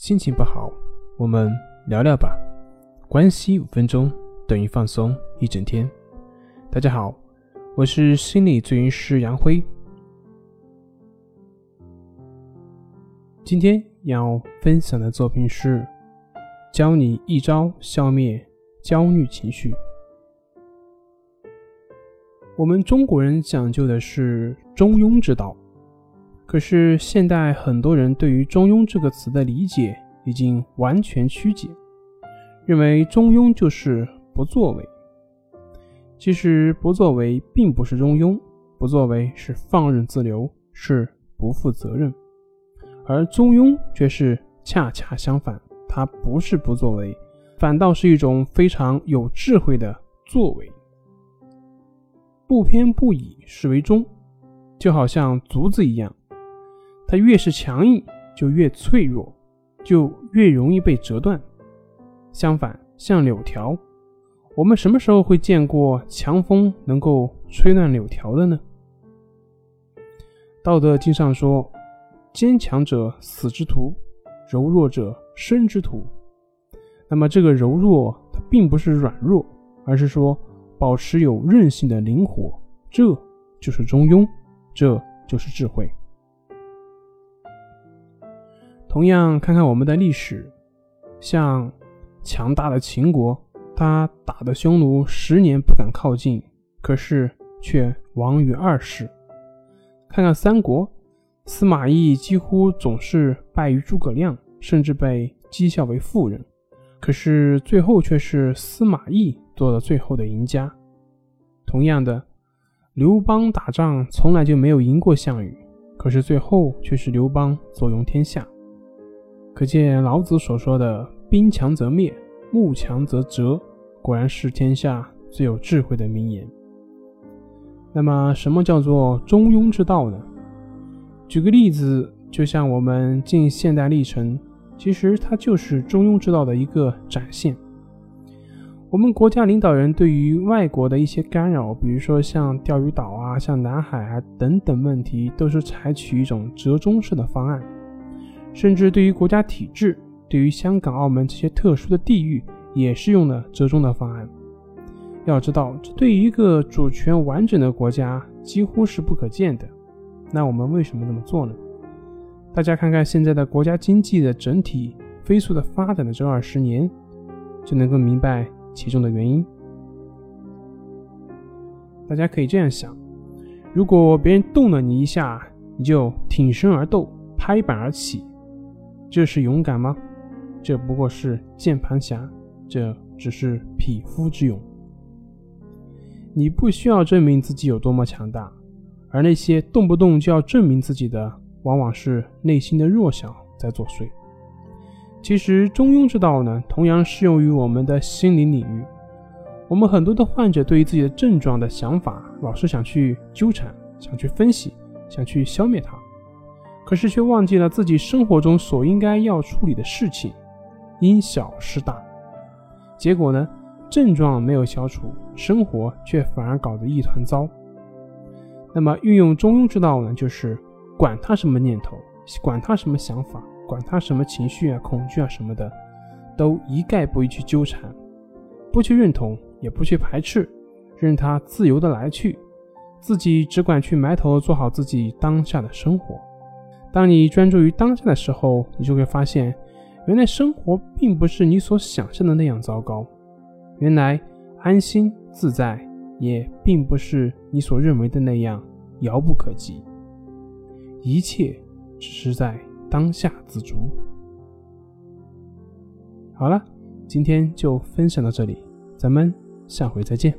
心情不好，我们聊聊吧。关系五分钟等于放松一整天。大家好，我是心理咨询师杨辉。今天要分享的作品是教你一招消灭焦虑情绪。我们中国人讲究的是中庸之道。可是现代很多人对于“中庸”这个词的理解已经完全曲解，认为中庸就是不作为。其实不作为并不是中庸，不作为是放任自流，是不负责任，而中庸却是恰恰相反，它不是不作为，反倒是一种非常有智慧的作为。不偏不倚是为中，就好像竹子一样。它越是强硬，就越脆弱，就越容易被折断。相反，像柳条，我们什么时候会见过强风能够吹乱柳条的呢？道德经上说：“坚强者死之徒，柔弱者生之徒。”那么，这个柔弱它并不是软弱，而是说保持有韧性的灵活，这就是中庸，这就是智慧。同样，看看我们的历史，像强大的秦国，他打的匈奴十年不敢靠近，可是却亡于二世；看看三国，司马懿几乎总是败于诸葛亮，甚至被讥笑为妇人，可是最后却是司马懿做了最后的赢家。同样的，刘邦打仗从来就没有赢过项羽，可是最后却是刘邦坐拥天下。可见老子所说的“兵强则灭，木强则折”，果然是天下最有智慧的名言。那么，什么叫做中庸之道呢？举个例子，就像我们近现代历程，其实它就是中庸之道的一个展现。我们国家领导人对于外国的一些干扰，比如说像钓鱼岛啊、像南海啊等等问题，都是采取一种折中式的方案。甚至对于国家体制，对于香港、澳门这些特殊的地域，也是用了折中的方案。要知道，这对于一个主权完整的国家几乎是不可见的。那我们为什么这么做呢？大家看看现在的国家经济的整体飞速的发展的这二十年，就能够明白其中的原因。大家可以这样想：如果别人动了你一下，你就挺身而斗，拍板而起。这是勇敢吗？这不过是键盘侠，这只是匹夫之勇。你不需要证明自己有多么强大，而那些动不动就要证明自己的，往往是内心的弱小在作祟。其实中庸之道呢，同样适用于我们的心理领域。我们很多的患者对于自己的症状的想法，老是想去纠缠，想去分析，想去消灭它。可是却忘记了自己生活中所应该要处理的事情，因小失大，结果呢，症状没有消除，生活却反而搞得一团糟。那么运用中庸之道呢，就是管他什么念头，管他什么想法，管他什么情绪啊、恐惧啊什么的，都一概不予去纠缠，不去认同，也不去排斥，任他自由的来去，自己只管去埋头做好自己当下的生活。当你专注于当下的时候，你就会发现，原来生活并不是你所想象的那样糟糕，原来安心自在也并不是你所认为的那样遥不可及，一切只是在当下自足。好了，今天就分享到这里，咱们下回再见。